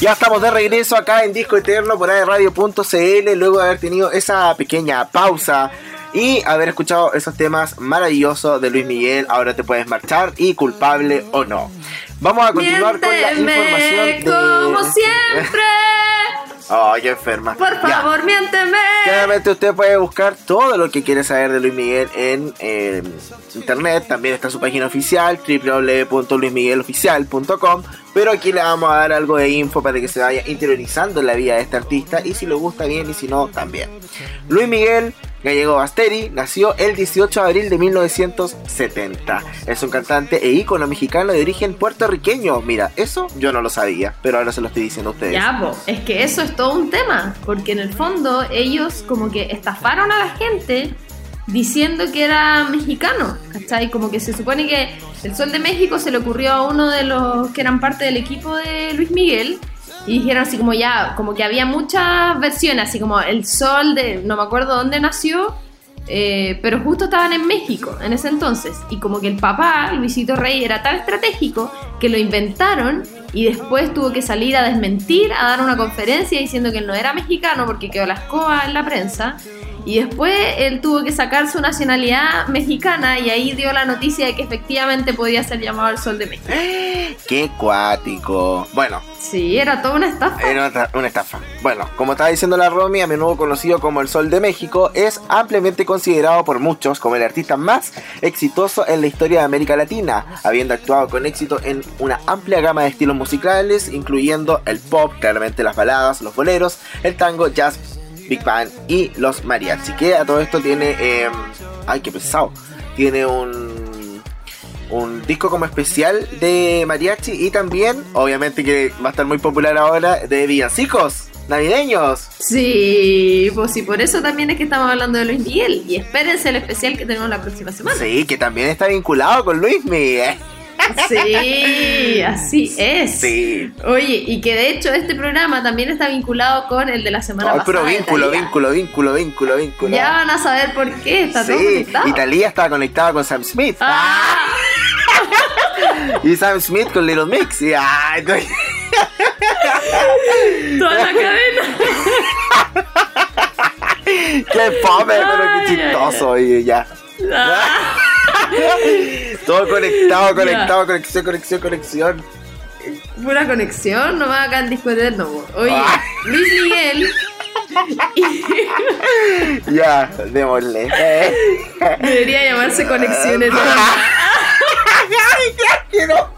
Ya estamos de regreso acá en Disco Eterno por Radio.cl luego de haber tenido esa pequeña pausa y haber escuchado esos temas maravillosos de Luis Miguel. Ahora te puedes marchar y culpable o no. Vamos a continuar con la información de... como siempre. Ay, enferma. Por favor, miénteme. Claramente usted puede buscar todo lo que quiere saber de Luis Miguel en internet. También está su página oficial, www.luismigueloficial.com. Pero aquí le vamos a dar algo de info para que se vaya interiorizando en la vida de este artista. Y si le gusta bien y si no, también. Luis Miguel Gallego Basteri nació el 18 de abril de 1970. Es un cantante e ícono mexicano de origen puertorriqueño. Mira, eso yo no lo sabía, pero ahora se lo estoy diciendo a ustedes. Ya, es que eso es todo un tema, porque en el fondo ellos como que estafaron a la gente diciendo que era mexicano, ¿cachai? Como que se supone que el Sol de México se le ocurrió a uno de los que eran parte del equipo de Luis Miguel y dijeron así como ya, como que había muchas versiones, así como el sol de, no me acuerdo dónde nació, eh, pero justo estaban en México en ese entonces. Y como que el papá, Luisito Rey, era tan estratégico que lo inventaron y después tuvo que salir a desmentir, a dar una conferencia diciendo que él no era mexicano porque quedó la escoba en la prensa. Y después él tuvo que sacar su nacionalidad mexicana y ahí dio la noticia de que efectivamente podía ser llamado el Sol de México. ¡Qué cuático! Bueno. Sí, era toda una estafa. Era una estafa. Bueno, como estaba diciendo la Romy, a menudo conocido como el Sol de México, es ampliamente considerado por muchos como el artista más exitoso en la historia de América Latina, habiendo actuado con éxito en una amplia gama de estilos musicales, incluyendo el pop, claramente las baladas, los boleros, el tango, jazz, Big Band y los mariachi. Que a todo esto tiene. Em, ay, qué pesado. Tiene un. Un disco como especial de mariachi y también, obviamente que va a estar muy popular ahora, de villancicos navideños. Sí, pues sí, por eso también es que estamos hablando de Luis Miguel. Y espérense el especial que tenemos la próxima semana. Sí, que también está vinculado con Luis Miguel. Sí, así es. Sí. Oye, y que de hecho este programa también está vinculado con el de la semana pasada. pero vínculo, vínculo, vínculo, vínculo, vínculo. Ya van a saber por qué, está todo conectado. Italia estaba conectada con Sam Smith. Ah. y Sam Smith con Little Mix. Y, ay, Toda la cadena. qué fome, pero qué chistoso. Y ya. Ah. Todo conectado, conectado, conexión, conexión, conexión. Pura conexión, no va acá en disco eterno. Oye, ah. Luis Miguel. ya, démosle. Debería llamarse Conexión Eterna. ¡Ay, ya quiero!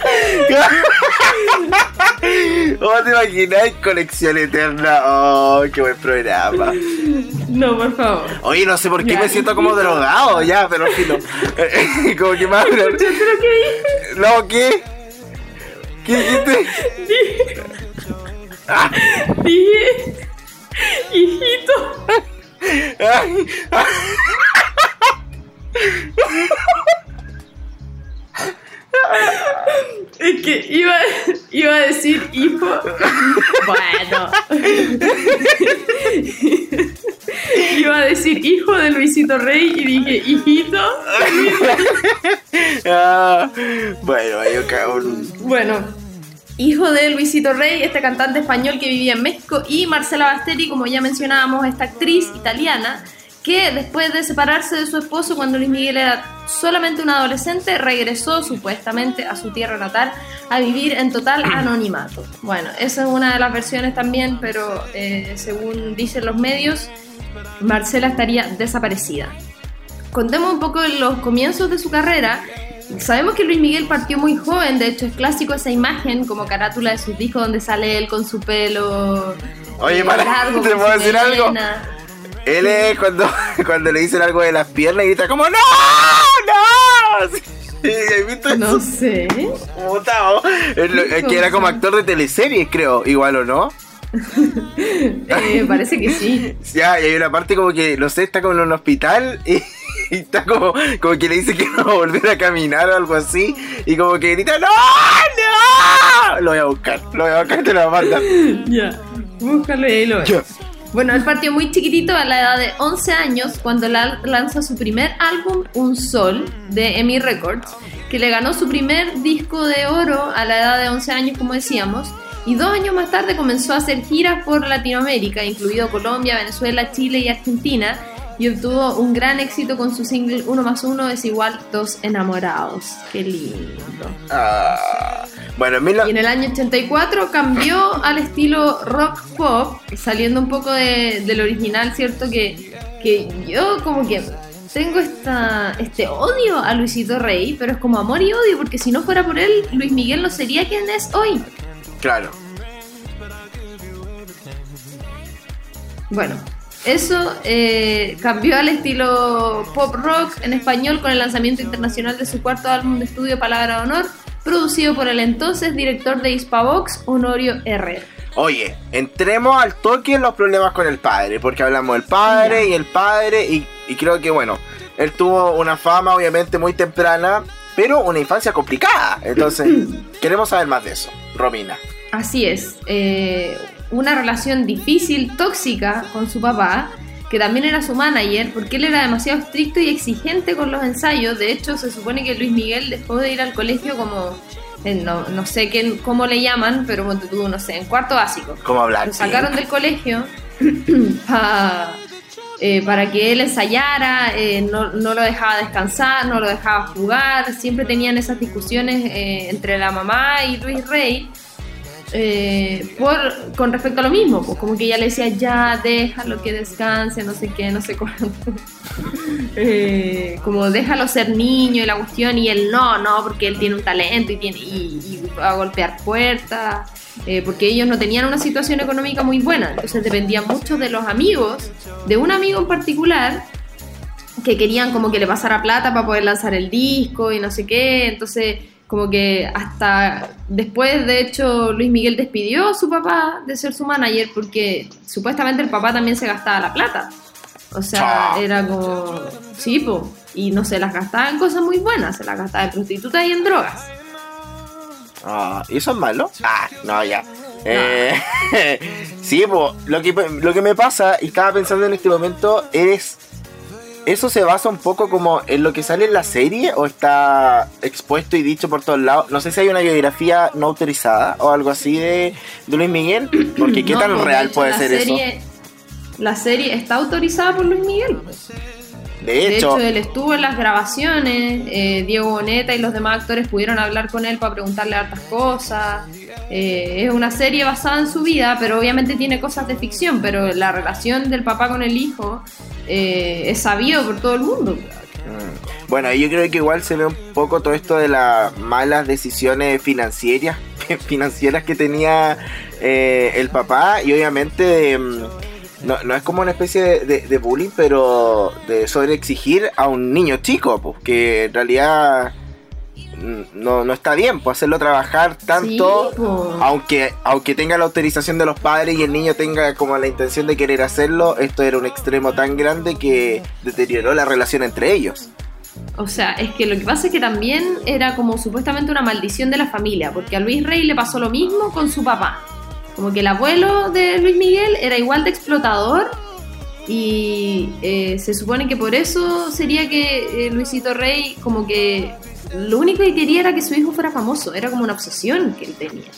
¿Cómo te imaginas? Conexión Eterna. Oh, qué buen programa. No, por favor. Oye, no sé por qué me siento como drogado ya, pero filo. como que más. ¿Pero qué dije? No, ¿qué? ¿Qué dijiste? Dije. Ah. Dije. Hijito. Es que iba, iba a decir hijo. Bueno. Iba a decir hijo de Luisito Rey y dije hijito. Ah, bueno, yo cago un... Bueno, hijo de Luisito Rey, este cantante español que vivía en México, y Marcela Basteri, como ya mencionábamos, esta actriz italiana que después de separarse de su esposo cuando Luis Miguel era solamente un adolescente, regresó supuestamente a su tierra natal a vivir en total anonimato. Bueno, esa es una de las versiones también, pero eh, según dicen los medios, Marcela estaría desaparecida. Contemos un poco los comienzos de su carrera. Sabemos que Luis Miguel partió muy joven, de hecho es clásico esa imagen como carátula de sus discos donde sale él con su pelo Oye, para, largo, ¿te puedo decir algo? Él es cuando, cuando le dicen algo de las piernas y grita como ¡No! ¡No! ¿Viste no sé. Es que era como actor de teleseries, creo, igual o no. eh, parece que sí. Ya, y hay una parte como que, no sé, está como en un hospital y, está como, como que le dice que no va a volver a caminar o algo así. Y como que grita, ¡No! ¡No! Lo voy a buscar, lo voy a buscar, te lo voy a mandar. Ya, búscalo y ahí lo ves. Bueno, él partió muy chiquitito a la edad de 11 años cuando lanza su primer álbum, Un Sol, de EMI Records, que le ganó su primer disco de oro a la edad de 11 años, como decíamos, y dos años más tarde comenzó a hacer giras por Latinoamérica, incluido Colombia, Venezuela, Chile y Argentina, y obtuvo un gran éxito con su single Uno más uno es igual dos enamorados. Qué lindo. Ah, bueno, Y en el año 84 cambió al estilo rock pop, saliendo un poco de, del original, ¿cierto? Que, que yo como que tengo esta, este odio a Luisito Rey, pero es como amor y odio, porque si no fuera por él, Luis Miguel no sería quien es hoy. Claro. Bueno, eso eh, cambió al estilo pop rock en español con el lanzamiento internacional de su cuarto álbum de estudio Palabra de Honor, producido por el entonces director de Hispavox, Honorio R. Oye, entremos al toque en los problemas con el padre, porque hablamos del padre y el padre, y, y creo que bueno, él tuvo una fama obviamente muy temprana, pero una infancia complicada. Entonces, queremos saber más de eso. Romina. Así es. Eh, una relación difícil, tóxica con su papá, que también era su manager, porque él era demasiado estricto y exigente con los ensayos. De hecho, se supone que Luis Miguel dejó de ir al colegio como, no, no sé qué, cómo le llaman, pero no sé, en cuarto básico. ¿Cómo hablar? Lo sacaron del colegio eh, para que él ensayara, eh, no, no, lo dejaba descansar, no lo dejaba jugar. Siempre tenían esas discusiones eh, entre la mamá y Luis Rey eh, por, con respecto a lo mismo, pues como que ella le decía, ya, déjalo que descanse, no sé qué, no sé cuánto. eh, como déjalo ser niño y la cuestión, y él no, no, porque él tiene un talento y, tiene, y, va a golpear puertas, eh, porque ellos no tenían una situación económica muy buena, entonces dependían mucho de los amigos, de un amigo en particular, que querían como que le pasara plata para poder lanzar el disco y no sé qué, entonces como que hasta después, de hecho, Luis Miguel despidió a su papá de ser su manager porque supuestamente el papá también se gastaba la plata. O sea, era como, sí, po, y no se las gastaba en cosas muy buenas, se las gastaba en prostitutas y en drogas. Ah, ¿y eso es malo? Ah, no, ya. Eh, sí, pues, lo que, lo que me pasa, y estaba pensando en este momento, es ¿Eso se basa un poco como en lo que sale en la serie o está expuesto y dicho por todos lados? No sé si hay una biografía no autorizada o algo así de, Luis Miguel, porque qué tan real puede ser eso. La serie está autorizada por Luis Miguel. De hecho, él estuvo en las grabaciones, eh, Diego Boneta y los demás actores pudieron hablar con él para preguntarle hartas cosas. Eh, es una serie basada en su vida, pero obviamente tiene cosas de ficción, pero la relación del papá con el hijo eh, es sabido por todo el mundo. Mm. Bueno, yo creo que igual se ve un poco todo esto de las malas decisiones financieras, financieras que tenía el papá y obviamente... Mm, no, no es como una especie de, bullying, pero de sobre exigir a un niño chico, pues que en realidad no, no está bien, pues hacerlo trabajar tanto, aunque, aunque tenga la autorización de los padres y el niño tenga como la intención de querer hacerlo, esto era un extremo tan grande que deterioró la relación entre ellos. O sea, es que lo que pasa es que también era como supuestamente una maldición de la familia, porque a Luis Rey le pasó lo mismo con su papá. Como que el abuelo de Luis Miguel era igual de explotador y eh, se supone que por eso sería que eh, Luisito Rey como que lo único que quería era que su hijo fuera famoso, era como una obsesión que él tenía.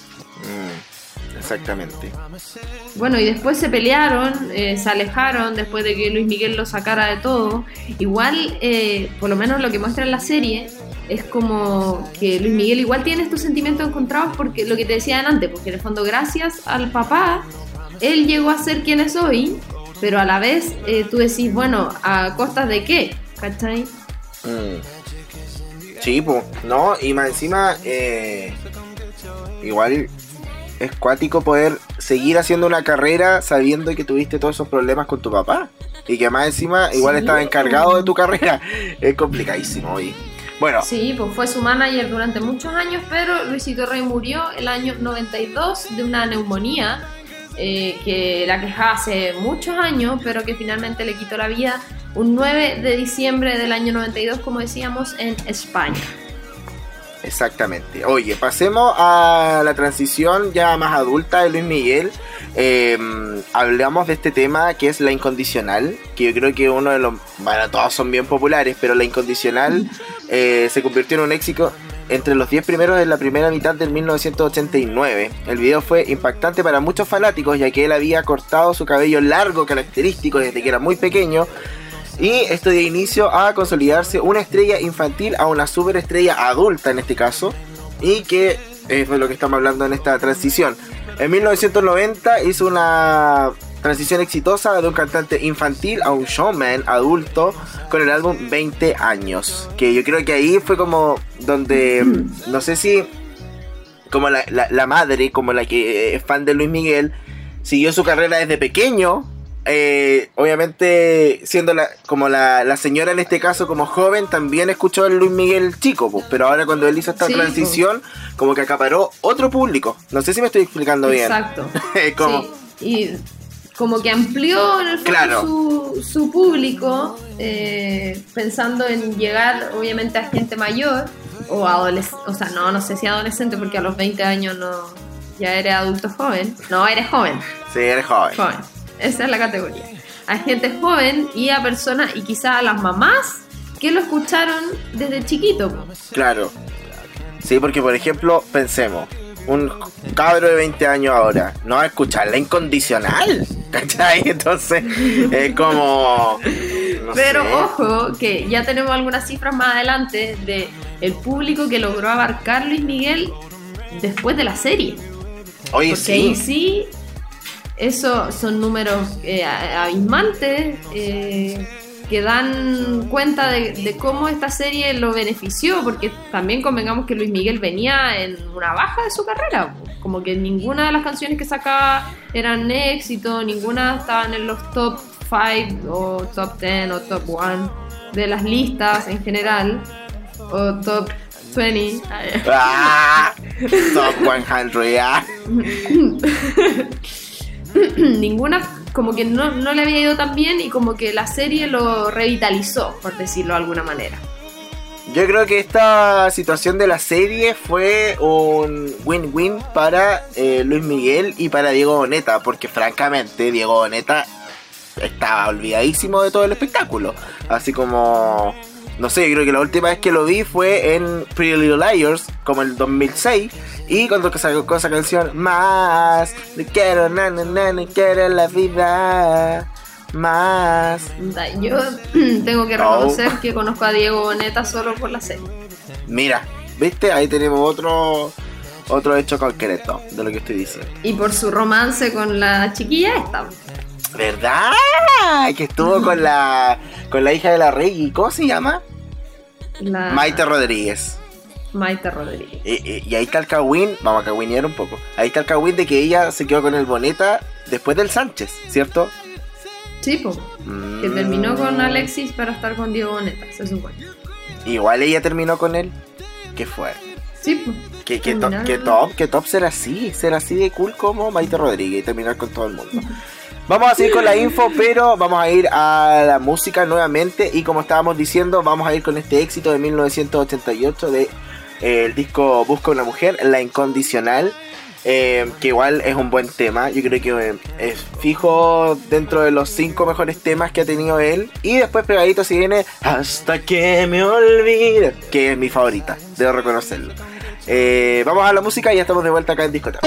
Mm, exactamente. Bueno, y después se pelearon, eh, se alejaron después de que Luis Miguel lo sacara de todo. Igual, por lo menos lo que muestra en la serie, es como que Luis Miguel igual tiene estos sentimientos encontrados porque lo que te decía antes, porque en el fondo gracias al papá, él llegó a ser quien es hoy, pero a la vez eh, tú decís, bueno, ¿a costas de qué? ¿Cachai? Mm. Sí, pues, no, y más encima, eh, igual es cuático poder seguir haciendo una carrera sabiendo que tuviste todos esos problemas con tu papá. Y que más encima igual estaba encargado de tu carrera. Es complicadísimo, hoy. Sí, pues fue su manager durante muchos años, pero Luisito Rey murió el año 92 de una neumonía eh, que la quejaba hace muchos años, pero que finalmente le quitó la vida un 9 de diciembre del año 92, como decíamos, en España. Exactamente. Oye, pasemos a la transición ya más adulta de Luis Miguel. Eh, hablamos de este tema que es la incondicional, que yo creo que uno de los... Bueno, todos son bien populares, pero la incondicional eh, se convirtió en un éxito entre los 10 primeros de la primera mitad del 1989. El video fue impactante para muchos fanáticos ya que él había cortado su cabello largo característico desde que era muy pequeño y esto dio inicio a consolidarse una estrella infantil a una superestrella adulta en este caso y que es de lo que estamos hablando en esta transición. En 1990 hizo una transición exitosa de un cantante infantil a un showman adulto con el álbum 20 años. Que yo creo que ahí fue como donde, no sé si como la, la- la madre, como la que es fan de Luis Miguel, siguió su carrera desde pequeño. Eh, obviamente, siendo la, como la, la señora en este caso, como joven, también escuchó el Luis Miguel chico, pues, pero ahora cuando él hizo esta Sí, transición, como que acaparó otro público. No sé si me estoy explicando bien. Exacto. Como- Sí, Y como que amplió en el fondo Claro. su, su público, eh, pensando en llegar obviamente a gente mayor o adolescente, o sea, no, no sé si adolescente porque a los 20 años no, ya eres adulto joven. No, eres joven, Sí, eres joven. joven. Esa es la categoría. A gente joven y a personas, y quizás a las mamás que lo escucharon desde chiquito. Claro. Sí, porque por ejemplo, pensemos, un cabro de 20 años ahora no va a escuchar la incondicional. ¿Cachai? Entonces, es como. no Pero sé. ojo, que ya tenemos algunas cifras más adelante de el público que logró abarcar Luis Miguel después de la serie. Oye, Porque ahí sí. Eso son números eh, abismantes eh, que dan cuenta de, de cómo esta serie lo benefició, porque también convengamos que Luis Miguel venía en una baja de su carrera, como que ninguna de las canciones que sacaba eran éxito, ninguna estaban en los top 5 o top 10 o top 1 de las listas en general, o top 20. ¡Ah! Top 100, ah. ninguna como que no, no le había ido tan bien y como que la serie lo revitalizó, por decirlo de alguna manera. Yo creo que esta situación de la serie fue un win-win para eh, Luis Miguel y para Diego Boneta, porque francamente Diego Boneta estaba olvidadísimo de todo el espectáculo. Así como, no sé, creo que la última vez que lo vi fue en Pretty Little Liars, como el 2006, y cuando sacó esa canción, más, le quiero, na, na, quiero la vida, más. Yo tengo que Oh. reconocer que conozco a Diego Boneta solo por la serie. Mira, ¿viste? Ahí tenemos otro otro hecho concreto de lo que estoy diciendo. Y por su romance con la chiquilla esta. ¿Verdad? Que estuvo con la con la hija de la Rey, ¿cómo se llama? La Maite Rodríguez. Maite Rodríguez. Y, y- y ahí está el cagüín, vamos a cagüinear un poco. Ahí está el cagüín de que ella se quedó con el Boneta después del Sánchez, ¿cierto? Sí, po, que Mm. terminó con Alexis para estar con Diego Boneta, se supone. Igual ella terminó con él. Qué fuerte. Sí, po. Qué, qué, to- qué top, qué top ser así, ser así de cool como Maite Rodríguez y terminar con todo el mundo. Vamos a seguir con la info, pero vamos a ir a la música nuevamente y como estábamos diciendo, vamos a ir con este éxito de 1988 de eh, el disco Busca una mujer, La Incondicional, eh, que igual es un buen tema, yo creo que eh, es fijo dentro de los cinco mejores temas que ha tenido él y después pegadito se viene Hasta que me olvide, que es mi favorita, debo reconocerlo. Vamos a la música y ya estamos de vuelta acá en discoteca.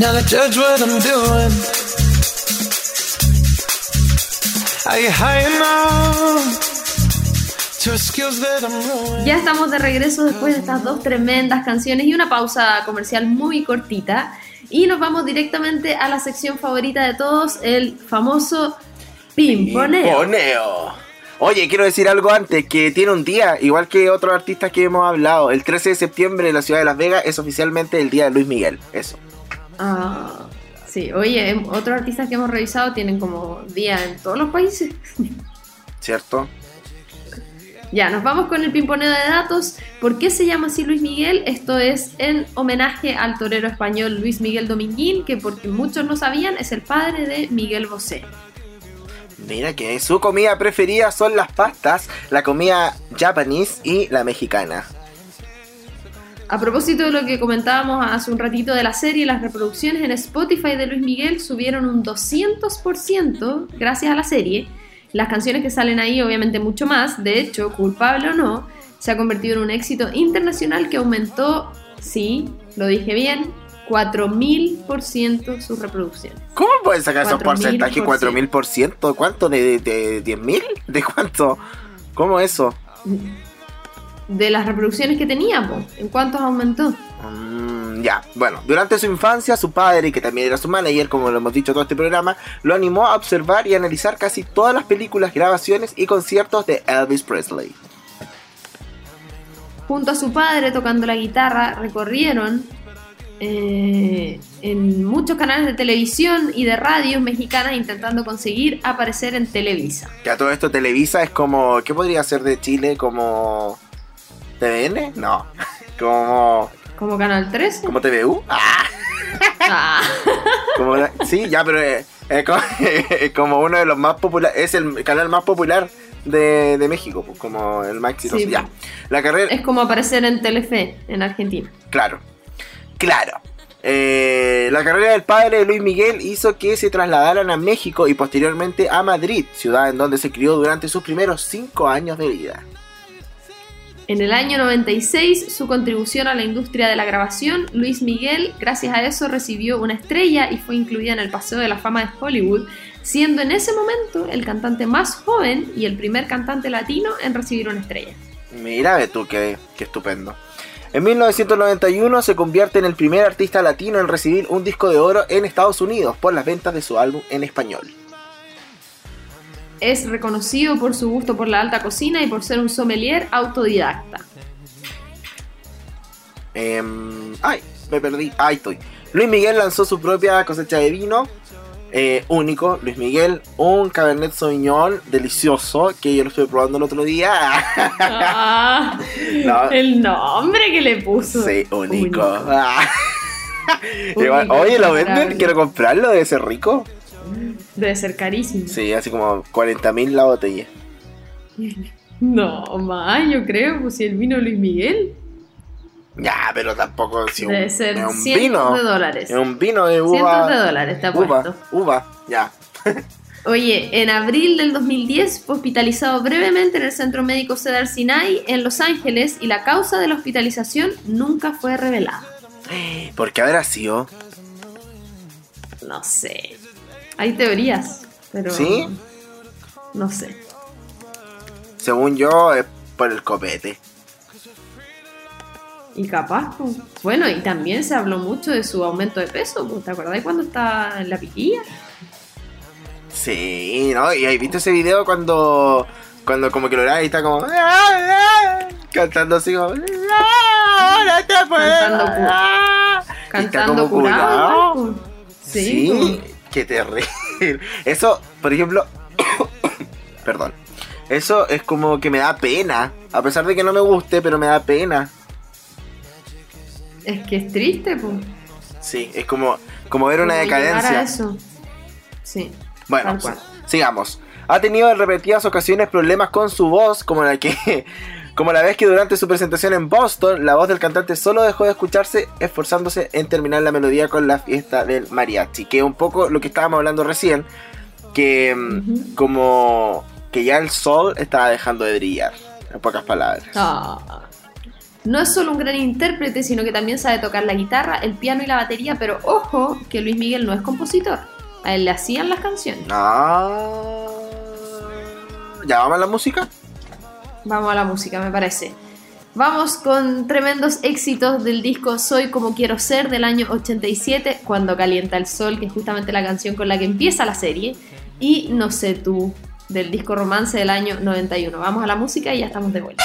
Now to judge what I'm doing? Are you high enough to skills that I'm ruined? Ya estamos de regreso después de estas dos tremendas canciones y una pausa comercial muy cortita. Y nos vamos directamente a la sección favorita de todos, el famoso pimponeo. Pimponeo. Oye, quiero decir algo antes, que tiene un día, igual que otros artistas que hemos hablado. El 13 de septiembre en la ciudad de Las Vegas es oficialmente el día de Luis Miguel. Eso. Ah, sí, oye, em, otros artistas que hemos revisado tienen como día en todos los países. ¿Cierto? Ya, nos vamos con el pimponeo de datos. ¿Por qué se llama así Luis Miguel? Esto es en homenaje al torero español Luis Miguel Dominguín, que porque muchos no sabían es el padre de Miguel Bosé. Mira que su comida preferida son las pastas, la comida japonés y la mexicana. A propósito de lo que comentábamos hace un ratito de la serie, las reproducciones en Spotify de Luis Miguel subieron un 200% gracias a la serie. Las canciones que salen ahí obviamente mucho más, de hecho, culpable o no, se ha convertido en un éxito internacional que aumentó, sí, lo dije bien, 4000% sus reproducciones. ¿Cómo pueden sacar esos 4000%. porcentajes? ¿4000%? ¿Cuánto? ¿De, de, de 10.000? ¿De cuánto? ¿Cómo eso? De las reproducciones que teníamos, ¿en cuántos aumentó? Mm, ya, bueno, durante su infancia, su padre, que también era su manager, como lo hemos dicho todo este programa, lo animó a observar y analizar casi todas las películas, grabaciones y conciertos de Elvis Presley. junto a su padre tocando la guitarra, recorrieron eh, en muchos canales de televisión y de radios mexicanas intentando conseguir aparecer en Televisa. Que a todo esto Televisa es como, ¿qué podría ser de Chile? ¿Como TVN? No, como, Como Canal 13. como TVU. Ah, Ah. como sí, ya, pero eh, es como, es como uno de los más populares, es el canal más popular de, de México, pues, como el más exitoso. Sí, ya, pues. la carrera, Es como aparecer en Telefe en Argentina. Claro, claro. Eh, la carrera del padre de Luis Miguel hizo que se trasladaran a México y posteriormente a Madrid, ciudad en donde se crió durante sus primeros cinco años de vida. En el año 96, su contribución a la industria de la grabación, Luis Miguel, gracias a eso, recibió una estrella y fue incluida en el Paseo de la Fama de Hollywood, siendo en ese momento el cantante más joven y el primer cantante latino en recibir una estrella. Mira, tú, qué, qué estupendo. En 1991 se convierte en el primer artista latino en recibir un disco de oro en Estados Unidos por las ventas de su álbum en español. Es reconocido por su gusto por la alta cocina y por ser un sommelier autodidacta. Em, ay, me perdí. Ahí estoy. Luis Miguel lanzó su propia cosecha de vino. eh, único, Luis Miguel, un Cabernet Sauvignon delicioso que yo lo estuve probando el otro día. Ah, No. El nombre que le puso. sí, único. Único. Ah. Oye, ¿lo venden? Quiero comprarlo, debe ser rico. Debe ser carísimo. Sí, así como 40 mil la botella. No, más, yo creo, pues si el vino Luis Miguel. Ya, pero tampoco si un, Debe ser es un cientos vino. de dólares. Es un vino de Cientos uva. de dólares, ha uva, uva, ya. Oye, en abril del 2010 fue hospitalizado brevemente en el Centro Médico Cedar Sinai en Los Ángeles y la causa de la hospitalización nunca fue revelada. ¿Por qué habrá sido? No sé. Hay teorías, pero. ¿Sí? No sé. Según yo, es por el copete. Y capaz, pues. bueno, y también se habló mucho de su aumento de peso. pues, ¿Te acordás cuando estaba en la piquilla? Sí, ¿no? Y ahí viste ese video cuando. Cuando como que lo graba y está como. "Ah, Cantando así como. "No, no te puedo Cantando ah". Y está como curado. curado. Sí. Sí, qué terrible. Eso, por ejemplo. perdón. Eso es como que me da pena. A pesar de que no me guste, pero me da pena. Es que es triste, pues. Sí, es como, como ver una llegar a decadencia. eso. Sí. Bueno, cual. sigamos. Ha tenido en repetidas ocasiones problemas con su voz, como la que. Como la vez que durante su presentación en Boston, la voz del cantante solo dejó de escucharse, esforzándose en terminar la melodía con la fiesta del mariachi, que es un poco lo que estábamos hablando recién, que mm, como que ya el sol estaba dejando de brillar, en pocas palabras. Ah. No es solo un gran intérprete, sino que también sabe tocar la guitarra, el piano y la batería, pero ojo que Luis Miguel no es compositor. A él le hacían las canciones. Ah. ¿Ya vamos a la música? Vamos a la música, me parece. Vamos con tremendos éxitos del disco Soy como quiero ser del año 87, Cuando calienta el sol, que es justamente la canción con la que empieza la serie, y No sé tú, del disco Romance del año 91. Vamos a la música y ya estamos de vuelta.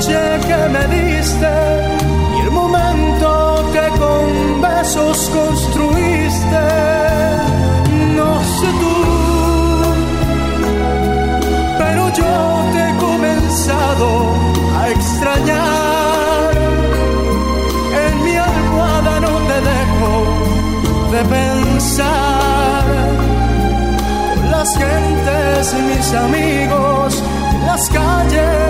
Noche que me diste y el momento que con besos construiste. No sé tú, pero yo te he comenzado a extrañar. En mi almohada no te dejo de pensar. Las gentes y mis amigos, las calles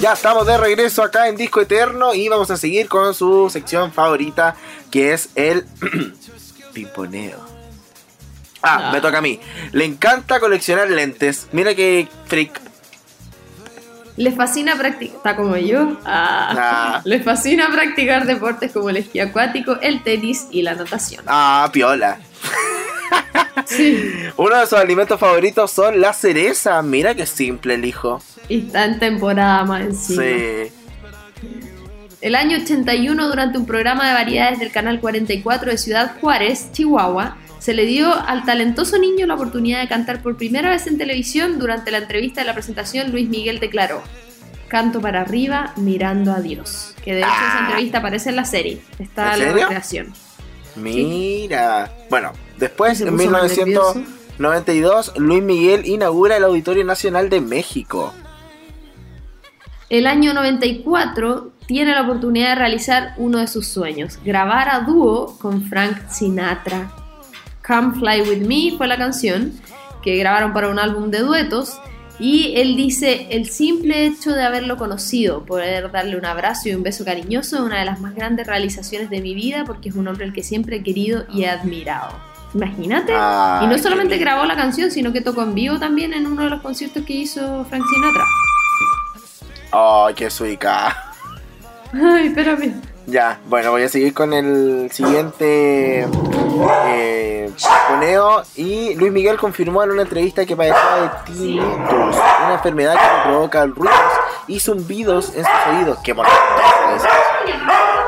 Ya estamos de regreso acá en Disco Eterno y vamos a seguir con su sección favorita que es el pimponeo. Ah, Ah. me toca a mí. Le encanta coleccionar lentes. Mira que freak. Les fascina practicar, está como yo, Ah. Ah. les fascina practicar deportes como el esquí acuático, el tenis y la natación. Ah, piola. Sí, Uno de sus alimentos favoritos son las cerezas. Mira qué simple el hijo. y está en temporada más encima. Sí. El año 81, durante un programa de variedades del Canal 44 de Ciudad Juárez, Chihuahua, se le dio al talentoso niño la oportunidad de cantar por primera vez en televisión. Durante la entrevista de la presentación, Luis Miguel declaró, canto para arriba mirando a Dios. Que de hecho esa entrevista aparece en la serie. Está ¿En la recreación. Mira. Bueno, después, en puso más 1992, Luis Miguel inaugura el Auditorio Nacional de México. El año 94 tiene la oportunidad de realizar uno de sus sueños, grabar a dúo con Frank Sinatra. Come Fly With Me fue la canción que grabaron para un álbum de duetos y él dice, el simple hecho de haberlo conocido, poder darle un abrazo y un beso cariñoso es una de las más grandes realizaciones de mi vida porque es un hombre al que siempre he querido y he admirado. Imagínate. Ay, y no solamente grabó la canción, sino que tocó en vivo también en uno de los conciertos que hizo Frank Sinatra. Ay, qué suica. Ay, espérame. Ya, bueno, voy a seguir con el siguiente eh, poneo. Y Luis Miguel confirmó en una entrevista que padecía de tinnitus, una enfermedad que provoca ruidos y zumbidos en sus oídos. Qué bonito.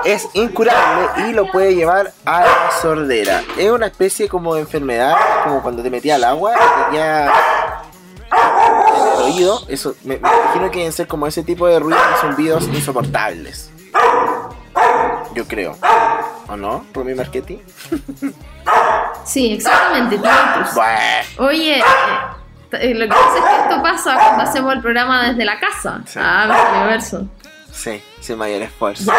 es incurable y lo puede llevar a la sordera. Es una especie como de enfermedad, como cuando te metía al agua y tenía en el oído. Eso, me, me imagino que deben ser como ese tipo de ruidos y zumbidos insoportables. Yo creo. ¿O no? ¿Por mi marketing? Sí, exactamente. Bueno. Oye, eh, eh, lo que pasa es que esto pasa cuando hacemos el programa desde la casa. Sí. Ah, me salió verso. Sí, sin mayor esfuerzo.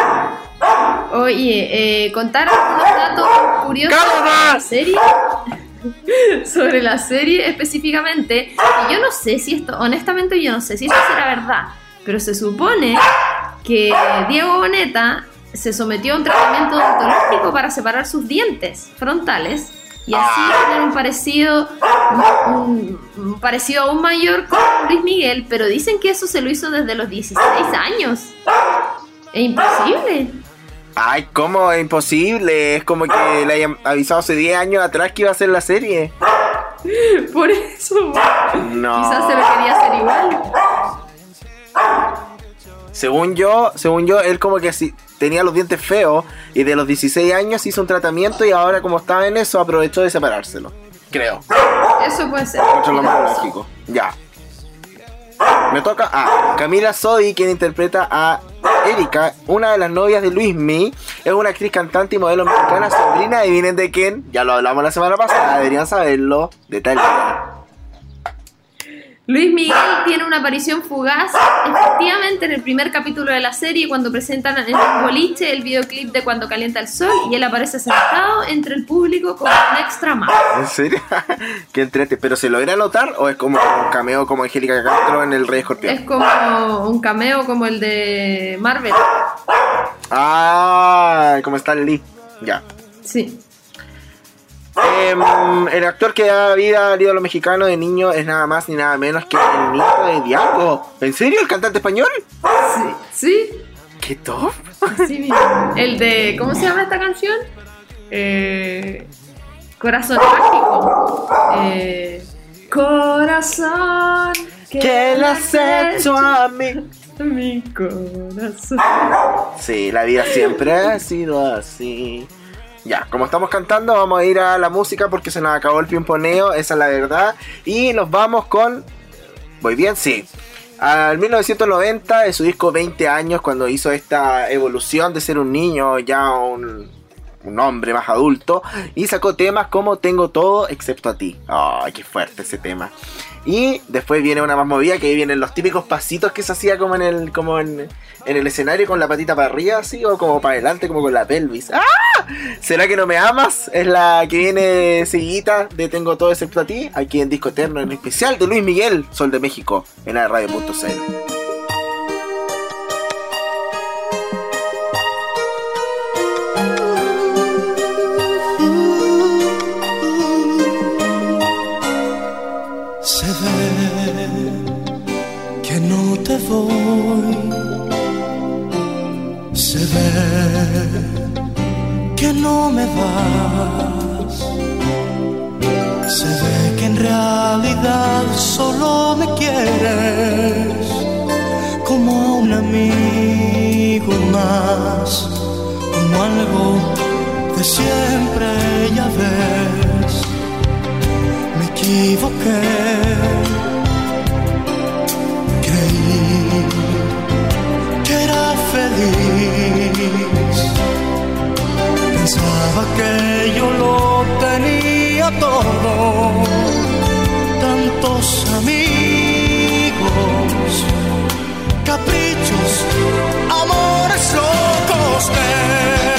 Oye, eh, contar algunos datos curiosos sobre la serie. sobre la serie específicamente. Y yo no sé si esto, honestamente, yo no sé si esto será verdad. Pero se supone que Diego Boneta se sometió a un tratamiento odontológico para separar sus dientes frontales y así tener un parecido un, un parecido aún mayor con Luis Miguel, pero dicen que eso se lo hizo desde los 16 años. Es imposible. Ay, ¿cómo? Es imposible. Es como que le hayan avisado hace 10 años atrás que iba a hacer la serie. Por eso. No. Quizás se lo quería hacer igual. Según yo, según yo, él como que así tenía los dientes feos y de los 16 años hizo un tratamiento y ahora como estaba en eso aprovechó de separárselo. Creo. Eso puede ser. Mucho lo más lógico. Ya. Me toca a Camila Sodi, quien interpreta a Erika, una de las novias de Luismi. Es una actriz cantante y modelo mexicana, sobrina, adivinen de quién. Ya lo hablamos la semana pasada, deberían saberlo. De Talía. Luis Miguel tiene una aparición fugaz, efectivamente, en el primer capítulo de la serie, cuando presentan en un boliche el videoclip de Cuando calienta el sol y él aparece sentado entre el público con un extra más. ¿En serio? Qué entrete. ¿Pero se logra notar o es como un cameo como Angélica Castro en El Rey Escorpión? Es como un cameo como el de Marvel. Ah, como está Lee. Ya. Sí. Em, el actor que da vida al ídolo mexicano de niño es nada más ni nada menos que el nieto de Diago. ¿En serio? ¿El cantante español? Sí. Sí. ¿Qué top? Así mismo. El de. ¿Cómo se llama esta canción? Eh, Corazón mágico. Eh, corazón. Que le has hecho a mí. Mi corazón. Sí, la vida siempre ha sido así. Ya, como estamos cantando, vamos a ir a la música porque se nos acabó el pimponeo, esa es la verdad. Y nos vamos con. ¿Voy bien? Sí. Al 1990, de su disco 20 años, cuando hizo esta evolución de ser un niño ya un, un hombre más adulto, y sacó temas como Tengo todo excepto a ti. ¡Ay, qué fuerte ese tema! Y después viene una más movida, que ahí vienen los típicos pasitos que se hacía como en el, como en, en el escenario con la patita para arriba, así, o como para adelante, como con la pelvis. ¡Ah! ¿Será que no me amas? Es la que viene seguidita de Tengo todo excepto a ti, aquí en Disco Eterno, en especial de Luis Miguel, Sol de México, en la radio.cl. más, como algo de siempre ya ves me equivoqué. Creí que era feliz. Pensaba que yo lo tenía todo. Tantos amigos, caprichos, amores locos. Tengo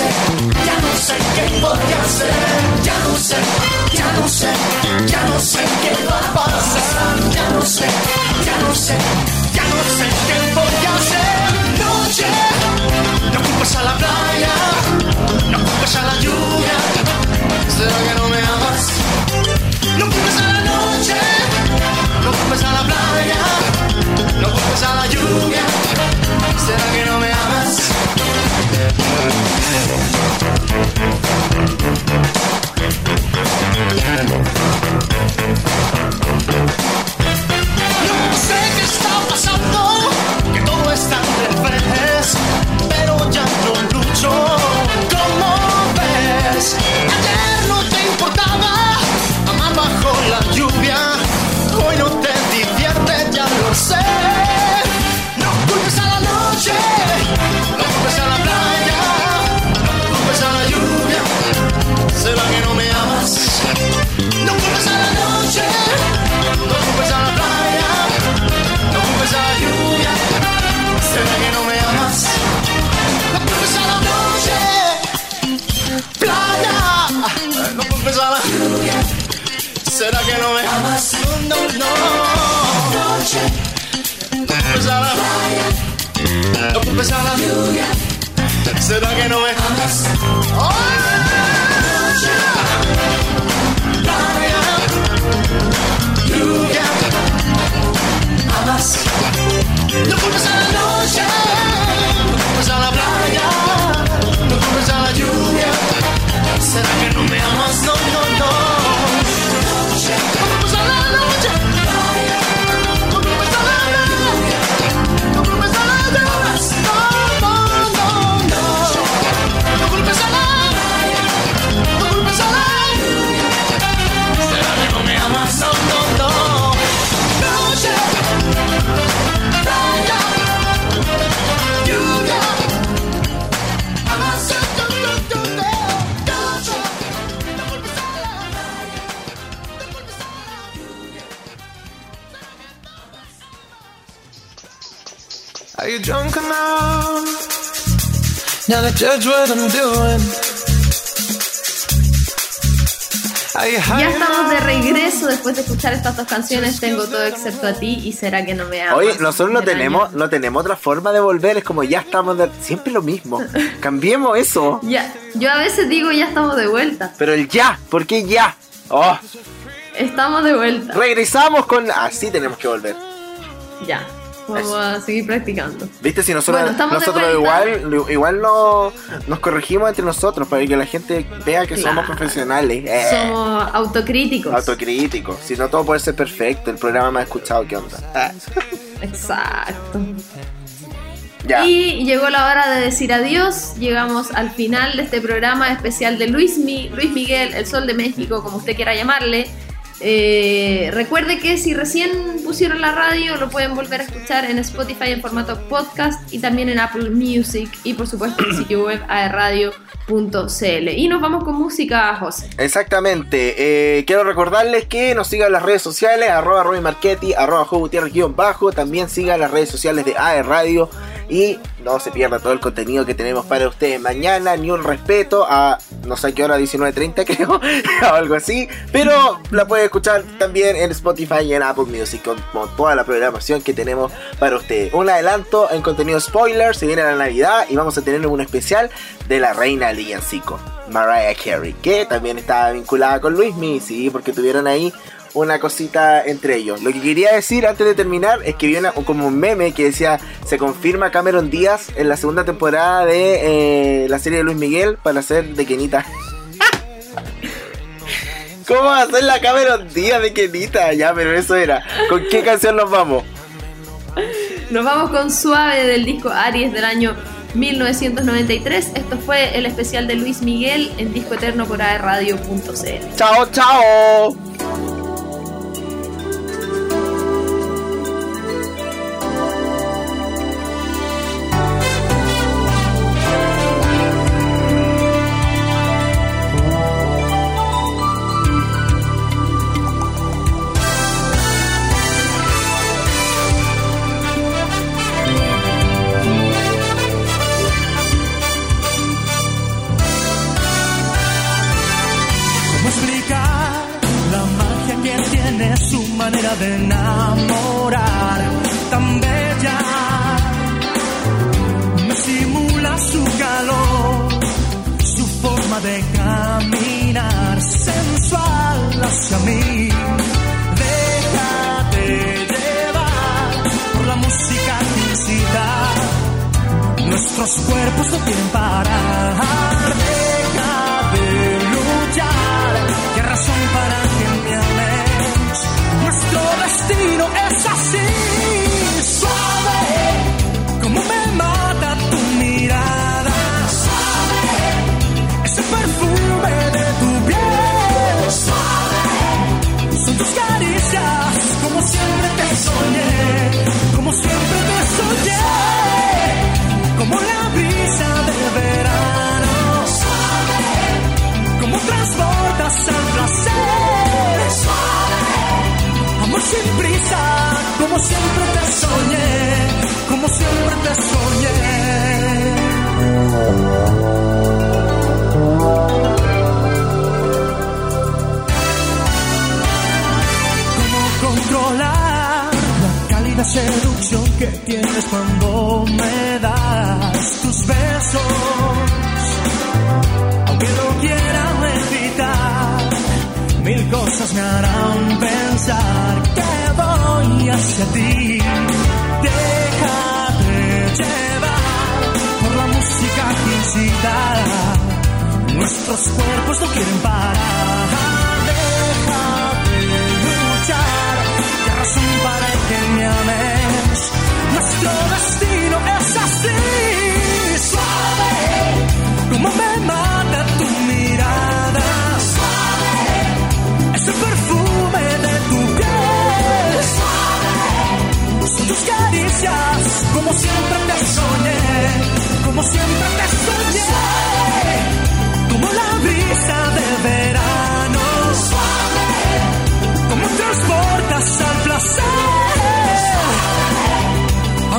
sé, ya no sé qué podría hacer. Ya no sé, ya no sé, ya no sé qué va a pasar. Ya no sé, ya no sé, ya no sé qué voy a hacer. Noche, no culpes a la playa, no culpes a la lluvia. Será que no me amas. No culpes a la noche, no culpes a la playa, no culpes a la lluvia. Será que no me you drunk enough? Now to judge what I'm doing. Are you high Ya estamos de regreso después de escuchar estas dos canciones. Tengo todo excepto a ti y será que no me amas. Oye, nosotros no tenemos, no tenemos otra forma de volver, es como ya estamos de- siempre lo mismo. Cambiemos eso. Ya, yo a veces digo ya estamos de vuelta. Pero el ya, ¿por qué ya? Oh, Estamos de vuelta. regresamos con así tenemos que volver. Ya. Vamos a seguir practicando. ¿Viste? Si nosotros, Bueno, nosotros igual, igual no, nos corregimos entre nosotros para que la gente vea que somos Claro. profesionales. Eh, Somos autocríticos. Autocríticos. Si no todo puede ser perfecto, el programa me ha escuchado, ¿qué onda? Ah, Exacto. ya. Y llegó la hora de decir adiós. Llegamos al final de este programa especial de Luis, Mi- Luis Miguel, El Sol de México, como usted quiera llamarle. Eh, recuerde que si recién pusieron la radio, lo pueden volver a escuchar en Spotify en formato podcast y también en Apple Music y por supuesto en el sitio web aerradio.cl. Y nos vamos con música, José. Exactamente. Eh, quiero recordarles que nos sigan las redes sociales, arroba Roy Marchetti, arroba bajo. También sigan las redes sociales de AE Radio. Y no se pierda todo el contenido que tenemos para ustedes mañana. Ni un respeto a no sé qué hora, 19.30 creo. o algo así. Pero la puede escuchar también en Spotify y en Apple Music. Con, toda la programación que tenemos para ustedes. Un adelanto en contenido spoiler. Se viene la Navidad y vamos a tener un especial de la reina Villancico. Mariah Carey, que también estaba vinculada con Luismi, sí, porque tuvieron ahí una cosita entre ellos. Lo que quería decir antes de terminar es que vi una- como un meme que decía, se confirma Cameron Díaz en la segunda temporada de eh, la serie de Luis Miguel para ser de Kenita. ¿Cómo va a ser la Cameron Díaz de Kenita? Ya, pero eso era. ¿Con qué canción nos vamos? Nos vamos con Suave del disco Aries del año 1993. Esto fue el especial de Luis Miguel en Disco Eterno por aerradio.cl. Chao, chao. Seducción que tienes cuando me das tus besos. Aunque no quiera evitar, mil cosas me harán pensar que voy hacia ti. Déjate llevar por la música que incita. Nuestros cuerpos no quieren parar. Déjate luchar, qué razón para que me ames. Nuestro destino es así. Suave, como me mata tu mirada. Suave, es el perfume de tu piel. Suave, son tus caricias, como siempre te soñé. Como siempre te soñé. Como la brisa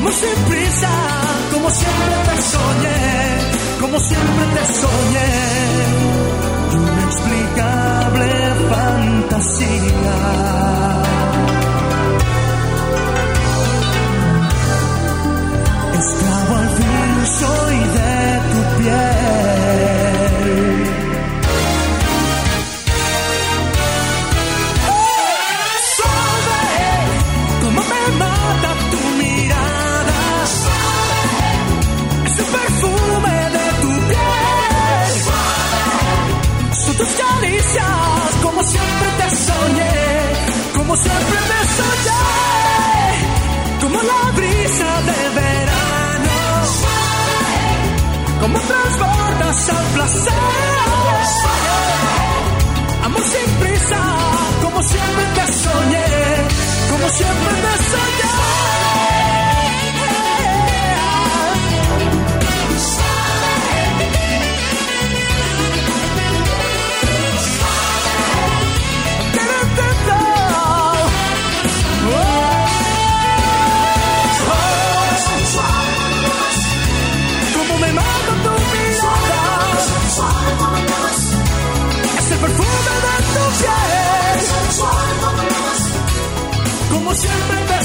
Vamos sin prisa, como siempre te soñé, como siempre te soñé. Inexplicable fantasía. Siempre te soñé, como la brisa de verano. Como transportas al placer. Amor sin prisa, como siempre te soñé, como siempre siempre. te